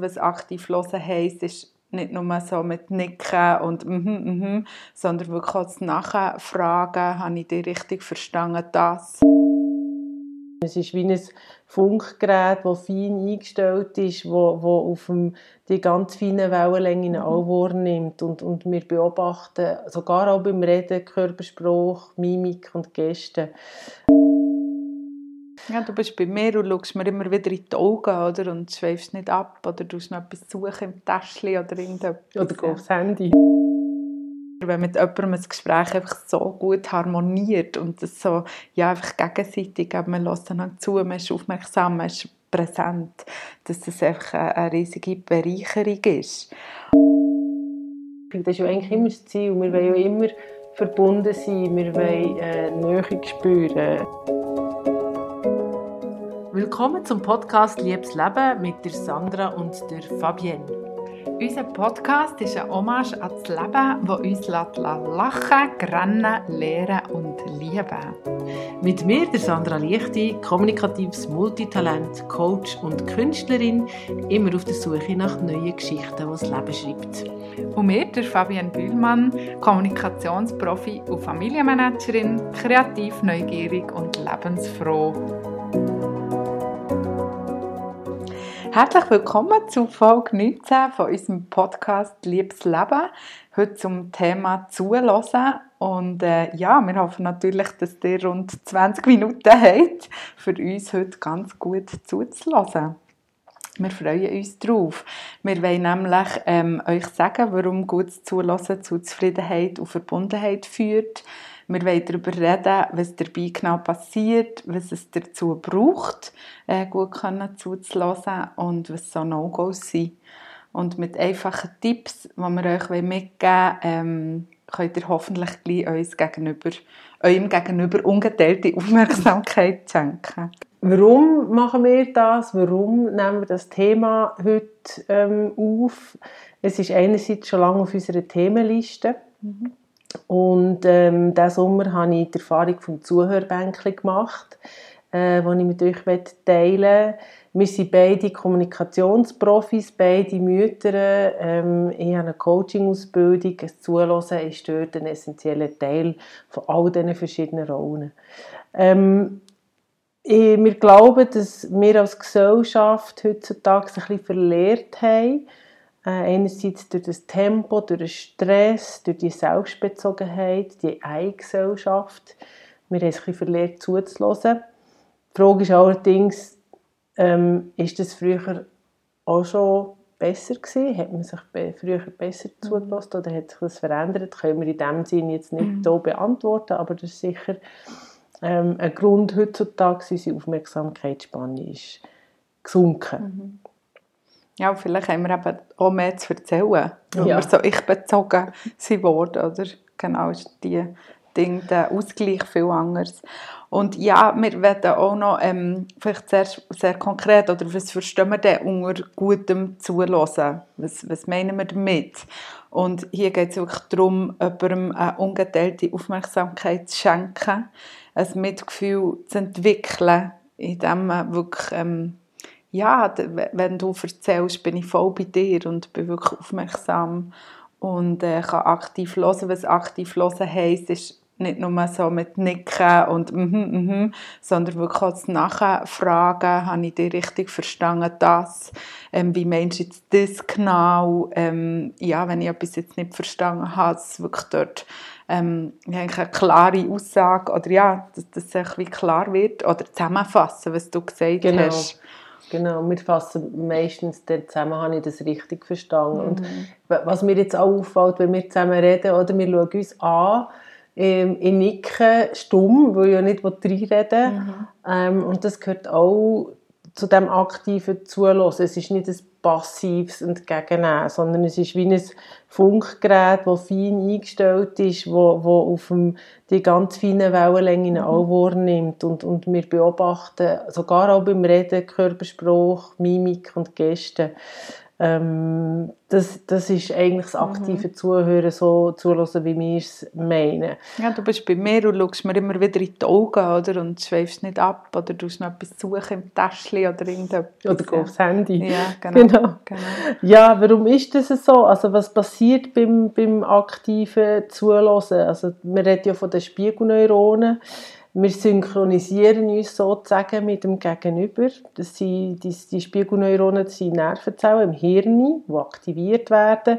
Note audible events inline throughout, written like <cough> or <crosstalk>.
Was aktiv hören heisst, ist nicht nur so mit Nicken und mhm, mhm, sondern wirklich auch das Nachfragen, habe ich die richtig verstanden, das. Es ist wie ein Funkgerät, das fein eingestellt ist, wo, wo auf dem, die ganz feinen Wellenlängen mhm. auch wahrnimmt. Und, und wir beobachten, sogar auch beim Reden, Körperspruch, Mimik und Gesten. Ja, du bist bei mir und schaust mir immer wieder in die Augen oder? und schweifst nicht ab oder du noch etwas suchen im Täschchen oder irgendetwas. Oder gehst aufs Handy. Wenn mit jemandem ein Gespräch einfach so gut harmoniert und das so, ja, einfach gegenseitig, man lässt dann zu, man ist aufmerksam, man ist präsent, dass das einfach eine, eine riesige Bereicherung ist. Das ist ja eigentlich immer das Ziel. Wir wollen ja immer verbunden sein, wir wollen äh, Nähe spüren. Willkommen zum Podcast Liebes Leben mit der Sandra und der Fabienne. Unser Podcast ist ein Hommage an das Leben, das uns lachen, grennen, lehren und lieben. Mit mir, der Sandra Lichti, kommunikatives Multitalent, Coach und Künstlerin, immer auf der Suche nach neuen Geschichten, die das Leben schreibt. Und mir, der Fabienne Bühlmann, Kommunikationsprofi und Familienmanagerin, kreativ, neugierig und lebensfroh. Herzlich willkommen zu Folge 19 von unserem Podcast Liebes Leben. Heute zum Thema Zulassen. Und äh, ja, wir hoffen natürlich, dass ihr rund 20 Minuten habt, für uns heute ganz gut zuzulassen. Wir freuen uns darauf. Wir wollen nämlich ähm, euch sagen, warum gutes Zulassen zu Zufriedenheit und Verbundenheit führt wir wollen darüber reden, was dabei genau passiert, was es dazu braucht, äh, gut können zuzulassen und was so No-Gos sind. Und mit einfachen Tipps, die wir euch mitgeben wollen, ähm, könnt ihr hoffentlich gleich uns gegenüber, eurem Gegenüber ungeteilte <laughs> Aufmerksamkeit schenken. Warum machen wir das? Warum nehmen wir das Thema heute ähm, auf? Es ist einerseits schon lange auf unserer Themenliste. Mhm. Und ähm, diesen Sommer habe ich die Erfahrung vom Zuhörbänkchen gemacht, äh, die ich mit euch teilen möchte. Wir sind beide Kommunikationsprofis, beide Mütter. Ähm, ich habe eine Coaching-Ausbildung. Das Zuhören ist dort ein essentieller Teil von all diesen verschiedenen Rollen. Ähm, wir glauben, dass wir als Gesellschaft heutzutage ein bisschen verlehrt haben, einerseits durch das Tempo, durch den Stress, durch die Selbstbezogenheit, die Eigengesellschaft. Wir haben es ein bisschen verlehrt zuzulassen. Die Frage ist allerdings, ähm, ist das früher auch schon besser gewesen? Hat man sich früher besser mhm. zugelassen oder hat sich das verändert? Das können wir in dem Sinne jetzt nicht mhm. so beantworten, aber das ist sicher ähm, ein Grund heutzutage, unsere Aufmerksamkeitsspanne ist gesunken. Mhm. Ja, vielleicht haben wir eben auch mehr zu erzählen, weil ja. wir so ich-bezogen sind worden, oder? Genau, ist die Ding, der Ausgleich viel anders. Und ja, wir werden auch noch, ähm, vielleicht sehr, sehr konkret, oder was verstehen wir denn unter gutem Zuhören? Was, was meinen wir damit? Und hier geht es wirklich darum, jemandem eine ungeteilte Aufmerksamkeit zu schenken, ein Mitgefühl zu entwickeln, indem man wirklich ähm, ja, wenn du erzählst, bin ich voll bei dir und bin wirklich aufmerksam und äh, kann aktiv hören. Was aktiv hören heisst, ist nicht nur so mit Nicken und mhm, mm mhm, mm sondern wirklich auch das Nachfragen, habe ich dich richtig verstanden, das, ähm, wie meinst du jetzt das genau, ähm, ja, wenn ich etwas jetzt nicht verstanden habe, dass wirklich dort ähm, eine klare Aussage oder ja, dass das wie klar wird oder zusammenfassen, was du gesagt genau. hast. Genau, wir fassen meistens den zusammen, habe ich das richtig verstanden. Mhm. Und was mir jetzt auch auffällt, wenn wir zusammen reden, oder wir schauen uns an, ähm, ich nicke stumm, weil ich ja nicht reinreden mhm. ähm, Und das gehört auch zu dem aktiven Zuhören. Es ist nicht ein passives Entgegennehmen, sondern es ist wie ein Funkgerät, das fein eingestellt ist, wo, wo auf dem, die ganz feinen Wellenlängen mhm. auch wahrnimmt. Und, und wir beobachten, sogar auch beim Reden, Körperspruch, Mimik und Gesten. Ähm, das, das ist eigentlich das aktive mhm. Zuhören, so zuhören, wie wir es meinen. Ja, du bist bei mir und schaust mir immer wieder in die Augen oder? und schweifst nicht ab oder du noch etwas suchen im Täschchen oder irgendetwas. Oder ja. aufs Handy. Ja, <laughs> genau. genau. genau. Ja, warum ist das so? Also was passiert beim, beim aktiven Zuhören? Also man redet ja von den Spiegelneuronen wir synchronisieren uns sozusagen mit dem Gegenüber. Das sind, die, die Spiegelneuronen das sind Nervenzellen im Hirn, die aktiviert werden,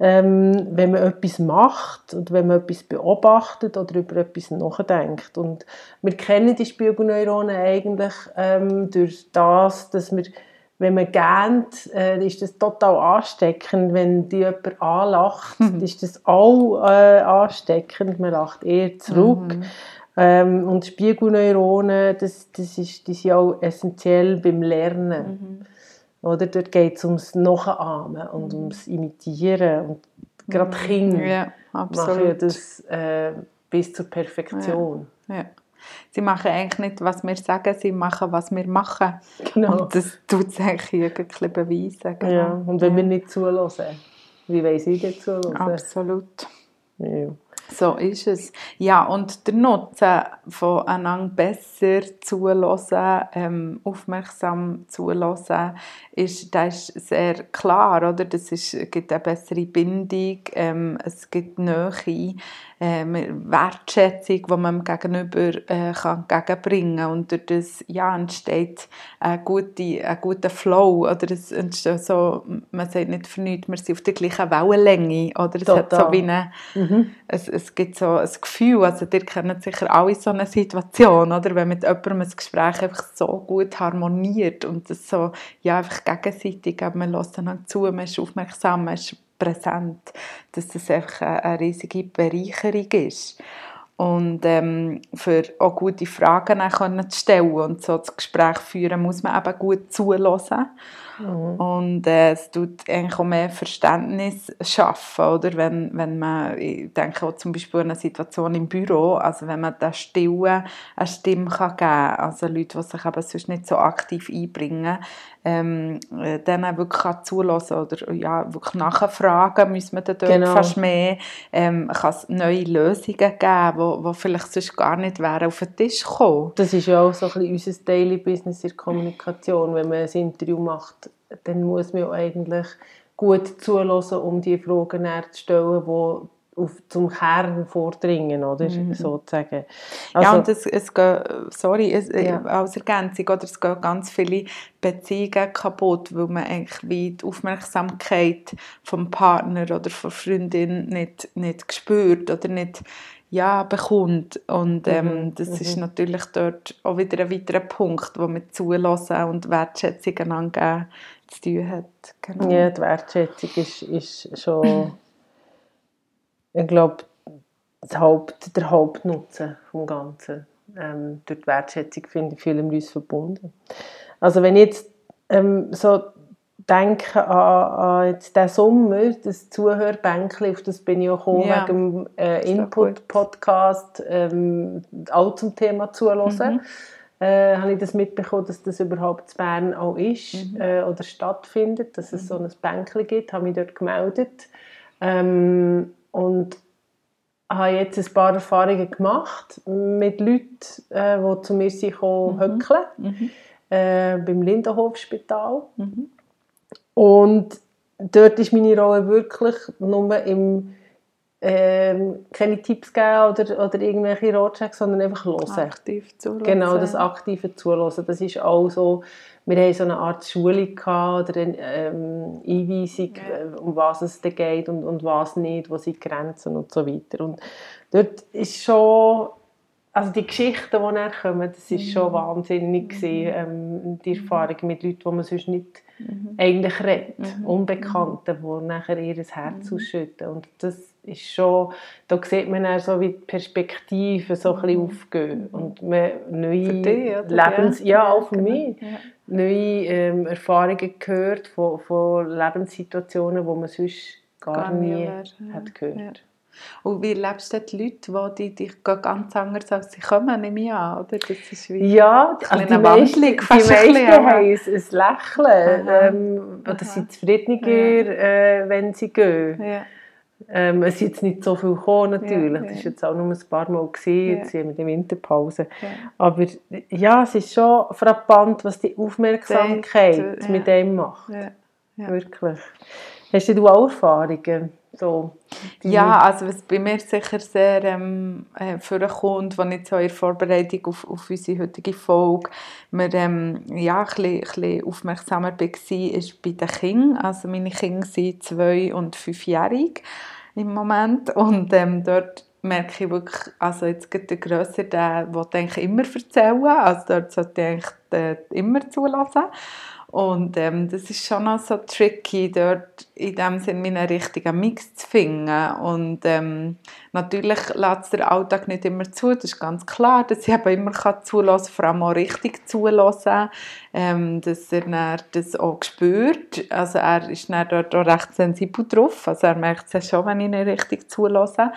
ähm, wenn man etwas macht und wenn man etwas beobachtet oder über etwas nachdenkt. Und wir kennen die Spiegelneuronen eigentlich ähm, durch das, dass wir wenn man gähnt, äh, ist das total ansteckend. Wenn die jemand anlacht, mhm. ist das auch äh, ansteckend. Man lacht eher zurück. Mhm. Ähm, und Spiegelneuronen, das, das ist, die sind auch essentiell beim Lernen. Mhm. Oder? Dort geht es ums Nachahmen und mhm. ums Imitieren. Und gerade mhm. Kinder ja, machen das äh, bis zur Perfektion. Ja. ja. Sie machen eigentlich nicht, was wir sagen, sie machen, was wir machen. Genau. Und das tut es eigentlich bisschen beweisen. Genau. Ja, und wenn wir nicht zulassen, wie wollen sie denn zulassen? Absolut. Ja. So ist es. Ja, und der Nutzen voneinander besser zulassen, ähm, aufmerksam zulassen, ist, das ist sehr klar, oder? Das ist, gibt eine bessere Bindung, ähm, es gibt Nähe, äh, Wertschätzung, die man dem Gegenüber äh, kann entgegenbringen kann. Und durch das ja, entsteht ein guter, ein guter Flow. Oder es entsteht so, man sagt nicht für nichts, wir sind auf der gleichen Wellenlänge. Oder es, hat so wie eine, mhm. es, es gibt so ein Gefühl, also ihr kennt sicher alle so eine Situation, oder? wenn mit jemandem ein Gespräch einfach so gut harmoniert und das so ja, einfach gegenseitig, man lässt dann zu, man ist aufmerksam, man ist präsent, dass das einfach eine, eine riesige Bereicherung ist. Und ähm, für auch gute Fragen zu stellen und so das Gespräch führen, muss man eben gut zuhören. Mhm. Und äh, es tut eigentlich auch mehr Verständnis schaffen, oder? Wenn, wenn man, ich denke auch zum Beispiel an eine Situation im Büro, also wenn man der Stille eine Stimme kann geben kann, also Leute, die sich eben sonst nicht so aktiv einbringen, ähm, äh, denen wirklich zulassen oder ja, wirklich nachfragen muss man dann dort genau. fast mehr. Ähm, kann es neue Lösungen geben, die, die vielleicht sonst gar nicht wären auf den Tisch gekommen. Das ist ja auch so ein bisschen unser Daily Business in der Kommunikation. Wenn man ein Interview macht, dann muss man ja eigentlich gut zulassen, um die Fragen zu stellen, die auf, zum Kern vordringen, oder? Mhm. sozusagen. Also, ja, und es, es geht, sorry, es, äh, ja. als Ergänzung, oder, es gehen ganz viele Beziehungen kaputt, weil man eigentlich wie die Aufmerksamkeit vom Partner oder von Freundin nicht, nicht spürt oder nicht ja, bekommt. Und ähm, mhm. das mhm. ist natürlich dort auch wieder ein weiterer Punkt, wo man zulassen und Wertschätzung einander zu tun hat. Genau. Ja, die Wertschätzung ist, ist schon ich glaube, Haupt, der Hauptnutzen vom Ganzen. Ähm, durch die Wertschätzung finde ich viele uns verbunden. Also wenn ich jetzt ähm, so denke an, an jetzt den Sommer, das Zuhörbänkchen, auf das bin ich auch gekommen, ja. wegen dem äh, Input-Podcast, ähm, auch zum Thema zuhören. Mhm. Äh, habe ich das mitbekommen, dass das überhaupt in Bern auch ist mhm. äh, oder stattfindet, dass es mhm. so ein Bänkchen gibt, habe mich dort gemeldet. Ähm, und habe jetzt ein paar Erfahrungen gemacht mit Leuten, äh, die zu mir sind mhm. höckeln, mhm. äh, beim Lindenhofspital. Mhm. Und dort ist meine Rolle wirklich nur im ähm, keine Tipps geben oder, oder irgendwelche Ratschläge, sondern einfach hören. Aktiv zuhören. Genau, das aktive Zuhören. Das ist auch so, wir haben so eine Art Schulung gehabt, oder eine ähm, Einweisung, ja. Äh, um was es geht und, und was nicht, wo sind Grenzen und so weiter. Und dort ist schon, also die Geschichten, die nachher kommen, das ist schon mhm. wahnsinnig gewesen, ähm, die Erfahrung mit Leuten, die man sonst nicht mhm. eigentlich redet, mhm. Unbekannten, die nachher ihr Herz mhm. ausschütten. Und das ist schon, da sieht man auch so wie die Perspektiven so ein bisschen mhm. aufgehen und man neue dich, Lebens, ja, ja auch für mich, ja. neue ähm, Erfahrungen gehört von, von Lebenssituationen, die man sonst gar, gar nie, nie hat gehört. Ja. Und wie lebst du die Leute, die dich ganz anders als sie kommen, nehme ich an, oder? Das ist wie ja, also die meisten, die meisten haben ein, ein Lächeln ähm, oder sind zufriedeniger, ja. äh, wenn sie gehen. Ja. Ähm, es sind jetzt nicht so viel gekommen, natürlich. Ja, Das war jetzt auch nur ein paar Mal, gewesen, jetzt ja. mit der Winterpause. Ja. Aber ja, es ist schon frappant, was die Aufmerksamkeit mit dem macht. Wirklich. Hast du auch Erfahrungen? So, ja, also was bei mir sicher sehr ähm, äh, vorkommt, wenn ich so in Vorbereitung auf, auf unsere heutige Folge mir, ähm, ja, ein bisschen, ein bisschen aufmerksamer war, ist bei den Kindern. Also meine Kinder sind zwei- und fünfjährig im Moment und ähm, dort merke ich wirklich, also jetzt geht der Grösser, der will immer erzählen, also dort sollte ich eigentlich äh, immer zulassen. Und ähm, das ist schon noch so tricky, dort in dem Sinne einen richtigen Mix zu finden. Und ähm, natürlich lässt der Alltag nicht immer zu, das ist ganz klar, dass ich eben immer zulassen kann, vor allem auch richtig zulassen, ähm, dass er das auch spürt. Also er ist dann dort auch recht sensibel drauf, also er merkt es schon, wenn ich ihn richtig zulasse.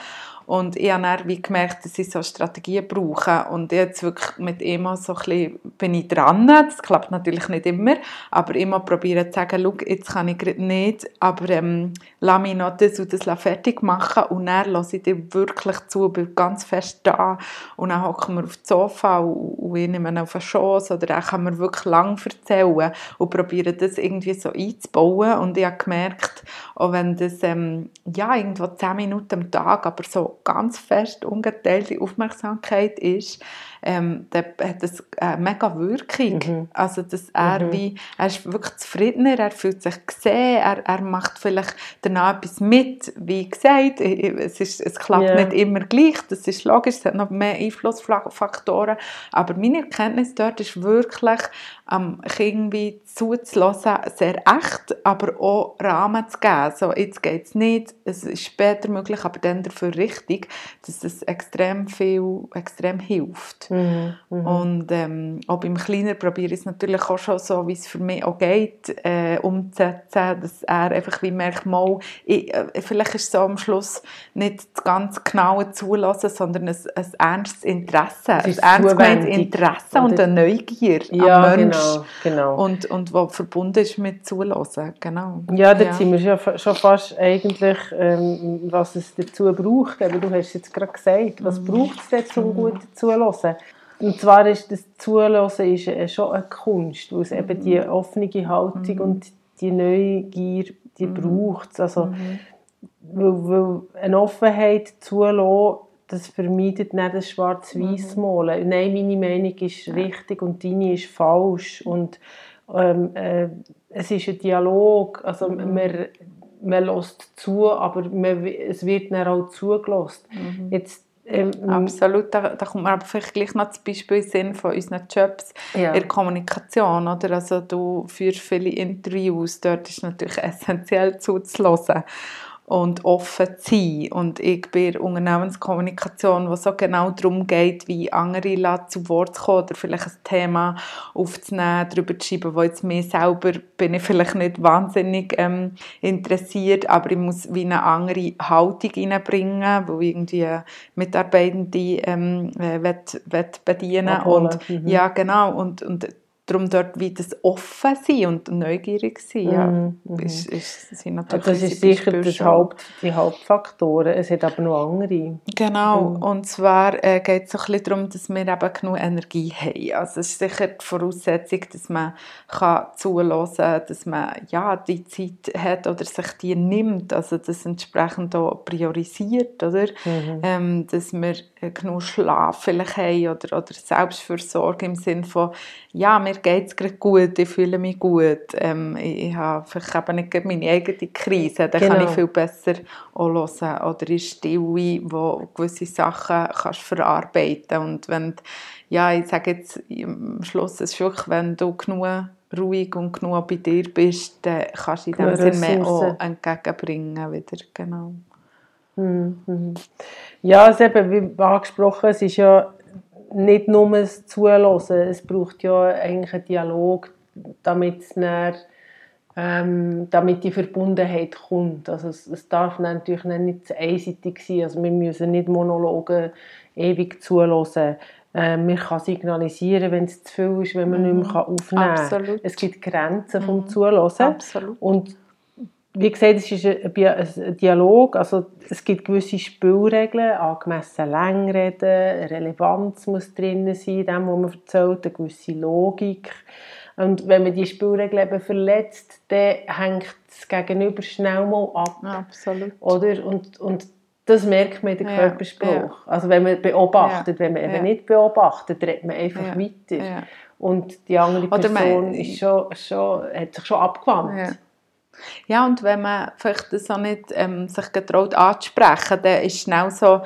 Und ich habe dann wie gemerkt, dass ich so Strategien brauche. Und jetzt wirklich mit ihm so ein bisschen bin ich dran. Das klappt natürlich nicht immer, aber immer probieren zu sagen, schau, jetzt kann ich gerade nicht, aber ähm, lass mich noch das und das fertig machen und dann lasse ich dir wirklich zu, bin ganz fest da. Und dann hocken wir auf das Sofa und, ich nehme ihn auf den Schoss oder dann kann man wirklich lang erzählen und probieren das irgendwie so einzubauen. Und ich habe gemerkt, auch wenn das ähm, ja, irgendwo 10 Minuten am Tag, aber so ganz fest ungeteilte Aufmerksamkeit ist, ähm, dann hat das eine mega Wirkung. Mhm. Also, dass er mhm. wie, er ist wirklich zufriedener, er fühlt sich gesehen, er, er macht vielleicht danach etwas mit, wie gesagt, es, ist, es klappt yeah. nicht immer gleich, das ist logisch, es hat noch mehr Einflussfaktoren, aber meine Erkenntnis dort ist wirklich, am Kind wie zuzulassen, sehr echt, aber auch Rahmen zu geben. So, jetzt geht es nicht, es ist später möglich, aber dann dafür richtig, dass es extrem viel, extrem hilft. Mhm, mh. Und ähm, auch beim Kleiner probiere ich es natürlich auch schon so, wie es für mich auch geht, äh, umzusetzen, dass er einfach wie merkt, mal, ich, äh, vielleicht ist es so am Schluss nicht das ganz genaue Zulassen, sondern ein, ein ernstes Interesse, ein ernst Interesse und eine Neugier ja, am Menschen. Genau, genau. Und, und was verbunden ist mit Zulassen, genau. Ja, da ja. sind wir ja schon fast eigentlich, ähm, was es dazu braucht, aber du hast jetzt gerade gesagt, was mhm. braucht es dazu, um gut zulassen? Und zwar ist das Zulassen ist äh, schon eine Kunst, weil es mhm. eben die offene Haltung mhm. und die Neugier, die mhm. braucht es. Also, mhm. weil, weil eine Offenheit zulassen, das vermeidet nicht das schwarz-weiß mhm. malen. Nein, meine Meinung ist richtig und deine ist falsch. Und ähm, äh, es ist ein Dialog. Also mhm. man, man lässt zu, aber man, es wird dann auch zugelassen. Mhm. Jetzt ähm, Absolut, da, da kommt mir aber vielleicht gleich noch das Beispiel in Sinn von unseren Jobs ja. in der Kommunikation. Oder? Also du führst viele Interviews, dort ist natürlich <laughs> essentiell zuzulassen und offen zu sein. Und ich bin Unternehmenskommunikation, wo so genau darum geht, wie andere zu Wort kommen oder vielleicht ein Thema aufzunehmen, darüber zu schreiben, wo jetzt mir selber bin ich vielleicht nicht wahnsinnig ähm, interessiert, aber ich muss wie eine andere Haltung reinbringen, wo irgendwie Mitarbeitende ähm, äh, will, will bedienen Abholen. und mhm. ja genau und, und darum dort wie das offen sein und neugierig sein, ja, mm -hmm. ist, ist, sind natürlich Das ist sicher das Haupt, die Hauptfaktoren, es hat aber noch andere. Genau, mm. und zwar äh, geht es ein bisschen darum, dass wir eben genug Energie haben. Also es ist sicher die Voraussetzung, dass man kann zulassen kann, dass man ja, die Zeit hat oder sich die nimmt, also das entsprechend auch priorisiert, oder? -hmm. Ähm, dass wir genug Schlaf vielleicht haben oder, oder Selbstfürsorge im Sinne von, ja, mir geht es gerade gut, ich fühle mich gut, ähm, ich, ich habe vielleicht eben nicht meine eigene Krise, dann genau. kann ich genau. viel besser auch hören oder in Stille, wo gewisse Sachen kannst verarbeiten und wenn, ja, ich sage jetzt am Schluss, es ist wirklich, wenn du genug ruhig und genug bei dir bist, dann kannst du in dem Sinne mehr auch entgegenbringen wieder, genau. Mhm. Ja, es eben, wie angesprochen, es ist ja nicht nur das Zuhören, es braucht ja eigentlich einen Dialog, damit es dann ähm, damit die Verbundenheit kommt. Also es, es darf natürlich nicht einseitig sein. Also wir müssen nicht Monologe ewig zulassen. Ähm, man kann signalisieren, wenn es zu viel ist, wenn man mhm. nicht mehr aufnehmen kann. Absolut. Es gibt Grenzen mhm. vom Zulassen. Absolut. Und wie gesagt, es ist ein Dialog, also es gibt gewisse Spielregeln, angemessen Längreden, Relevanz muss drin sein, in dem, was man erzählt, eine gewisse Logik. Und wenn man die Spielregeln eben verletzt, dann hängt das Gegenüber schnell mal ab. Absolut. Oder? Und, und das merkt man in den Körperspruch. Ja. Also wenn man beobachtet, ja. wenn man eben nicht beobachtet, redet man einfach weiter. Und die andere Person man, ist schon, schon, hat sich schon abgewandt. Ja, und wenn man vielleicht das auch nicht ähm, sich getraut anzusprechen, dann ist schnell so,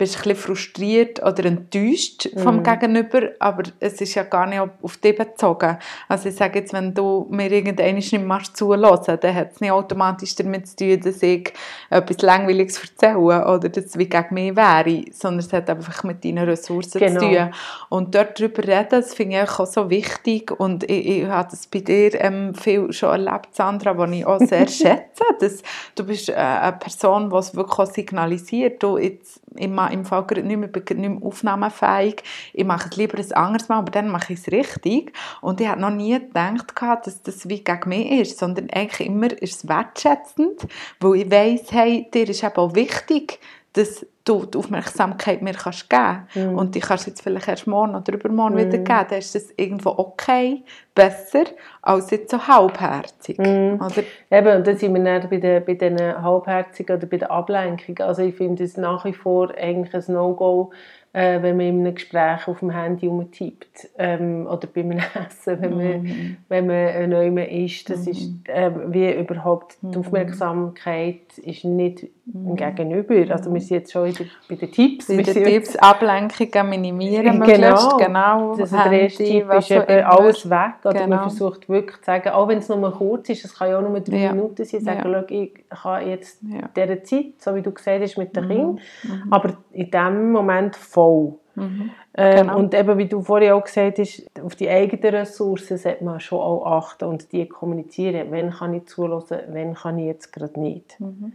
bist ein bisschen frustriert oder enttäuscht vom mhm. Gegenüber, aber es ist ja gar nicht auf dich bezogen. Also ich sage jetzt, wenn du mir irgendeinen nicht mehr zulassen dann hat es nicht automatisch damit zu tun, dass ich etwas Langweiliges erzähle oder dass es wie gegen mich wäre, sondern es hat einfach mit deinen Ressourcen genau. zu tun. Und dort darüber reden, das finde ich auch so wichtig und ich, ich habe das bei dir ähm, viel schon erlebt, Sandra, was ich auch sehr <laughs> schätze, dass du bist äh, eine Person, die es wirklich signalisiert, du jetzt immer im Fall nicht mehr, nicht mehr aufnahmefähig. Ich mache es lieber ein anderes Mal, aber dann mache ich es richtig. Und ich habe noch nie gedacht, dass das wie gegen mich ist, sondern eigentlich immer ist es wertschätzend, weil ich weiss, hey, dir ist eben auch wichtig, dass du die Aufmerksamkeit mir kannst geben kannst. Mm. Und die kannst du jetzt vielleicht erst morgen oder übermorgen mm. wieder geben. Dann ist das irgendwo okay, besser, als jetzt so halbherzig. Mm. Oder? Eben, und dann sind wir dann bei den, bei den halbherzigen oder bei den Ablenkungen. Also ich finde es nach wie vor eigentlich ein No-Go, äh, wenn man in einem Gespräch auf dem Handy rumtippt ähm, oder beim <laughs> Essen, wenn man, mhm. wenn man neu ist. Das mhm. ist äh, wie überhaupt die mhm. Aufmerksamkeit ist nicht mhm. Gegenüber. Also wir sind jetzt schon bei den Tipps. Bei den Tipps, Ablenkungen minimieren <laughs> genau, genau. Das Handy, der erste Tipp ist eben alles weg. Oder genau. man versucht wirklich zu sagen, auch wenn es nur kurz ist, es kann ja auch nur drei ja. Minuten sein, sagen, ja. ich kann jetzt ja. dieser Zeit, so wie du gesagt hast, mit den mhm. Kindern, mhm. aber in dem Moment voll. Mhm. Ähm, genau. Und eben, wie du vorhin auch gesagt hast, auf die eigenen Ressourcen sollte man schon auch achten und die kommunizieren. Wann kann ich zulassen, wann kann ich jetzt gerade nicht. Mhm.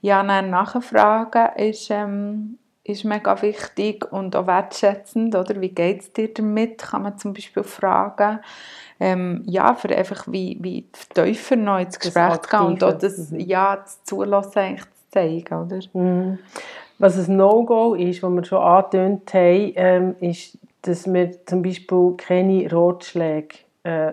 Ja, nein, Nachfragen ist, ähm, ist mega wichtig und auch wertschätzend. Oder? Wie geht es dir damit? Kann man zum Beispiel fragen. Ähm, ja, für einfach wie, wie tiefer noch ins Gespräch gehen und auch das, mhm. ja, das Zulassen eigentlich zu zeigen. Oder? Mhm. Was ein No-Go ist, was wir schon angetönt haben, ähm, ist, dass wir zum Beispiel keine Ratschläge äh,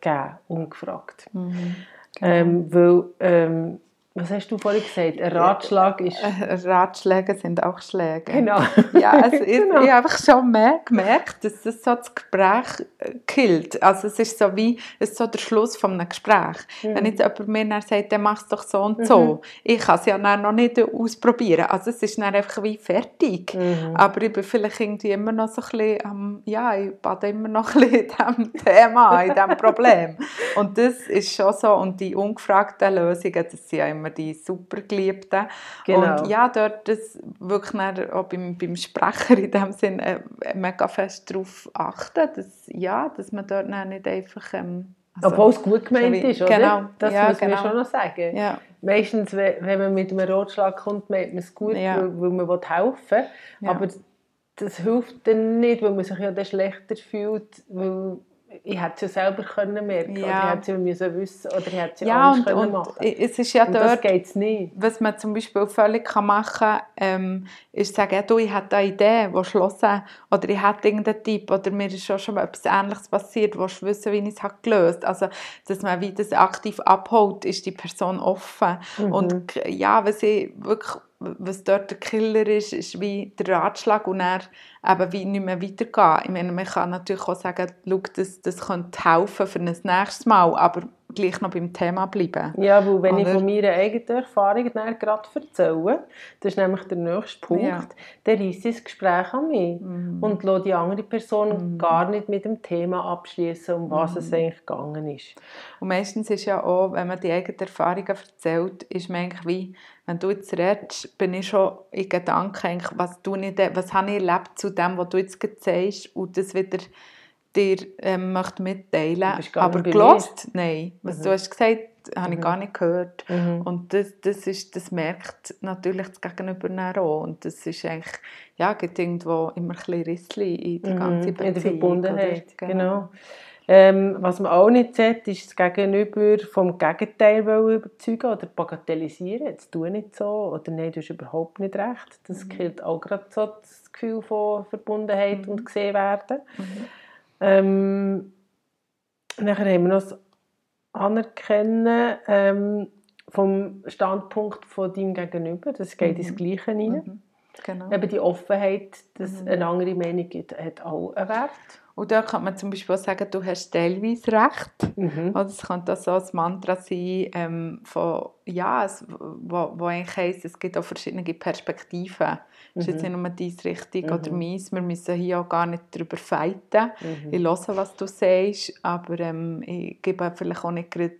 geben ungefragt. Mhm. Genau. Ähm, weil ähm, was hast du vorhin gesagt? Ein Ratschlag ist... Äh, Ratschläge sind auch Schläge. Genau. Ja, also genau. <laughs> ich, ich habe einfach schon mehr gemerkt, dass das so das Gespräch äh, killt. Also es ist so wie, es so der Schluss von einem Gespräch. Mhm. Wenn jetzt jemand mir dann sagt, dann mach es doch so und mhm. so. Ich kann es ja dann noch nicht ausprobieren. Also es ist dann einfach wie fertig. Mhm. Aber ich bin vielleicht irgendwie immer noch so ein bisschen, um, ja, ich bade immer noch ein bisschen in diesem <laughs> Thema, in diesem Problem. Und das ist schon so. Und die ungefragten Lösungen, das sind ja immer immer die Supergeliebten. Genau. Und ja, dort das wirklich auch beim, beim Sprecher in dem Sinn äh, mega fest darauf achten, dass, ja, dass man dort nicht einfach... Ähm, also, Obwohl es gut gemeint wie, ist, oder? Genau. Das ja, muss genau. man schon noch sagen. Ja. Meistens, wenn man mit einem Rotschlag kommt, meint man es gut, ja. weil, weil, man helfen will. Ja. Aber das hilft dann nicht, weil man sich ja dann schlechter fühlt, weil ich hätte es ja selber können merken ja. oder ich hätte es ja müssen wissen oder ich hätte es ja, ja anders und, können und machen. Es ist ja und dort, das nicht. Was man zum Beispiel völlig kann machen kann, ähm, ist sagen, ja, du, ich habe eine Idee, die schlossen oder ich habe irgendeinen Tipp oder mir ist schon, schon etwas Ähnliches passiert, wo ich wissen, wie ich es habe gelöst Also, dass man wie das aktiv abholt, ist die Person offen. Mhm. Und ja, was ich wirklich was dort der Killer ist, ist wie der Ratschlag und er eben wie nicht mehr weitergehen. Ich meine, man kann natürlich auch sagen, schau, das, das könnte helfen für ein nächstes Mal, aber gleich noch beim Thema bleiben. Ja, weil wenn Oder? ich von meiner eigenen Erfahrung gerade erzähle, das ist nämlich der nächste Punkt, ja. dann reißt das Gespräch an mich mhm. und lässt die andere Person mhm. gar nicht mit dem Thema abschließen, um was mhm. es eigentlich gegangen ist. Und meistens ist ja auch, wenn man die eigenen Erfahrungen erzählt, ist man eigentlich wie, wenn du jetzt redest, bin ich schon in Gedanken, was, du nicht, was habe ich erlebt zu dem, was du jetzt sagst und das wieder dir ähm, möchte mitteilen gar Aber gelost? Nein. Was Mhm. du hast gesagt, habe ich Mhm. gar nicht gehört. Mhm. Und das, das, ist, das merkt natürlich das Gegenüber auch. Und das ist eigentlich, ja, gibt irgendwo immer ein bisschen Rissli in die Mhm, ganze in Beziehung. der Verbundenheit, oder? genau. Ähm, was man auch nicht sieht, ist das Gegenüber vom Gegenteil überzeugen oder bagatellisieren. Jetzt tu nicht so oder nein, du hast überhaupt nicht recht. Das killt auch gerade so das Gefühl von Verbundenheit und gesehen werden. Mhm. Ähm, nachher haben wir noch das Anerkennen ähm, vom Standpunkt von deinem Gegenüber. Das geht ins Gleiche rein. Mhm. Genau. Eben die Offenheit, dass Mhm. eine andere Meinung gibt, hat auch einen Wert. Und da kann man zum Beispiel sagen, du hast teilweise recht. Mhm. Oder es könnte so ein Mantra sein, ähm, von, ja, es, wo, wo eigentlich heisst, es gibt auch verschiedene Perspektiven. Es ist jetzt nicht nur Richtung oder Mhm. meins. Wir müssen hier auch gar nicht darüber fighten. Mhm. Ich höre, was du sagst, aber ähm, ich gebe vielleicht auch nicht gerade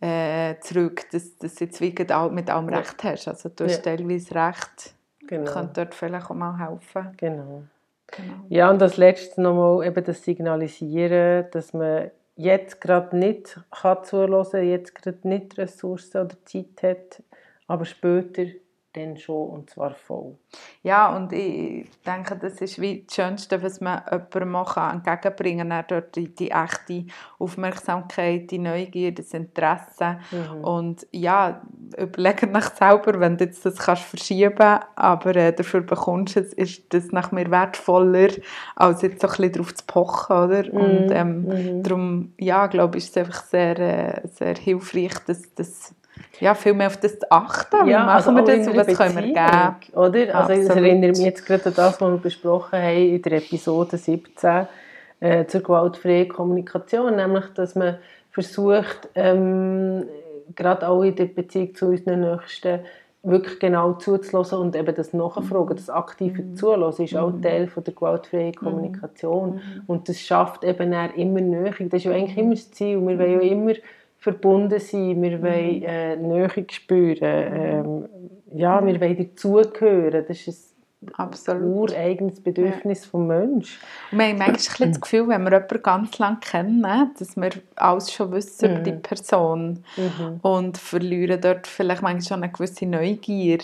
äh, zurück, dass, dass du jetzt mit allem recht hast. Also du hast Ja. teilweise recht. Genau. Könnte dort vielleicht auch mal helfen. genau. Genau. Ja, und als letztes nochmal eben das Signalisieren, dass man jetzt gerade nicht kann zuhören, jetzt gerade nicht Ressourcen oder Zeit hat, aber später dann schon und zwar voll. Ja, und ich denke, das ist wie das Schönste, was man jemandem auch kann entgegenbringen kann. Dort die, die echte Aufmerksamkeit, die Neugier, das Interesse. Mhm. Und ja, überlege nach selber, wenn du jetzt das kannst verschieben aber äh, dafür bekommst du es, ist das nach mir wertvoller, als jetzt so ein bisschen darauf zu pochen, oder? Und ähm, Mhm. darum, ja, glaube ich, ist es einfach sehr, äh, sehr hilfreich, dass, dass, ja, viel mehr auf das zu achten. Wie machen wir auch das und was können wir geben? Oder? Also ich Absolut. erinnere mich jetzt gerade an das, was wir besprochen haben in der Episode 17 äh, zur gewaltfreien Kommunikation, nämlich, dass man versucht, ähm, gerade auch in der Beziehung zu unseren Nächsten, wirklich genau zuzulassen und eben das Nachfragen, das aktive Zulassen ist auch Teil von der gewaltfreien Kommunikation und das schafft eben immer Nähe. Das ist ja eigentlich immer das Ziel. Wir wollen ja immer verbunden sein, wir wollen äh, Nähe spüren, ähm, ja, wir wollen dazugehören. Das ist ein Absolut. ureigenes Bedürfnis des Menschen. Und wir haben manchmal das <clears throat> Gefühl, wenn wir jemanden ganz lange kennen, dass wir alles schon wissen über die Person und verlieren dort vielleicht manchmal schon eine gewisse Neugier,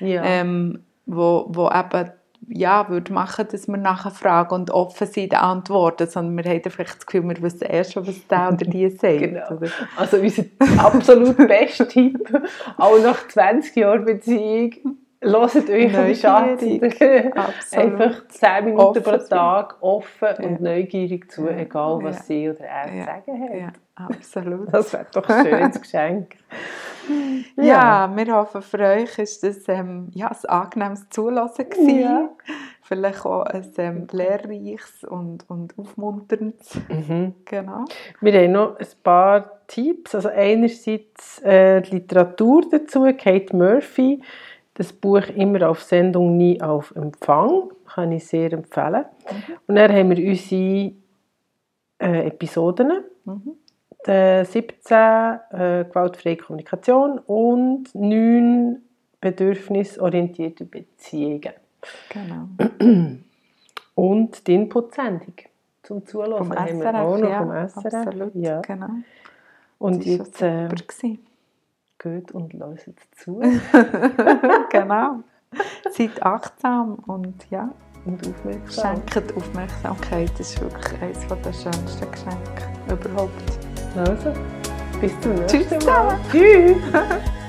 Ja. ähm, wo, wo eben ja, würde machen, dass wir nachher fragen und offen sind Antworten, sondern wir haben vielleicht das Gefühl, wir wissen erst schon, was der oder die <laughs> sagt. Genau. Oder? Also unser absolut <laughs> bester Tipp, auch nach 20 Jahren Beziehung, hört euch. Neugierig. Einfach 10 Minuten Offen pro. Tag offen Ja. und neugierig zu, egal was Ja. sie oder er Ja. zu sagen hat. Ja, absolut. Das wäre doch ein schönes <laughs> Geschenk. Ja, wir hoffen, für euch ist das ähm, ja, ein angenehmes Zulassen gewesen. Vielleicht auch ein ähm, lehrreiches und, und aufmunterndes. Mhm. Genau. Wir haben noch ein paar Tipps. Also einerseits äh, die Literatur dazu, Kate Murphy, das Buch «Immer auf Sendung, nie auf Empfang», kann ich sehr empfehlen. Und dann haben wir unsere äh, Episoden, Mhm. die 17 äh, gewaltfreie Kommunikation und 9 bedürfnisorientierte Beziehungen. genau. Und die Input-Sendung zum Zuhören Vom haben wir SRF, auch noch ja, vom SRF. absolut. Ja. Genau. Und Das war jetzt äh, super. gewesen. Geht und hört zu <laughs> genau. Seid achtsam und ja, und aufmerksam. schenkt Aufmerksamkeit. Das ist wirklich eines der schönsten Geschenke überhaupt. Also, bis zum nächsten Tschüss Mal. Tschüss. <laughs>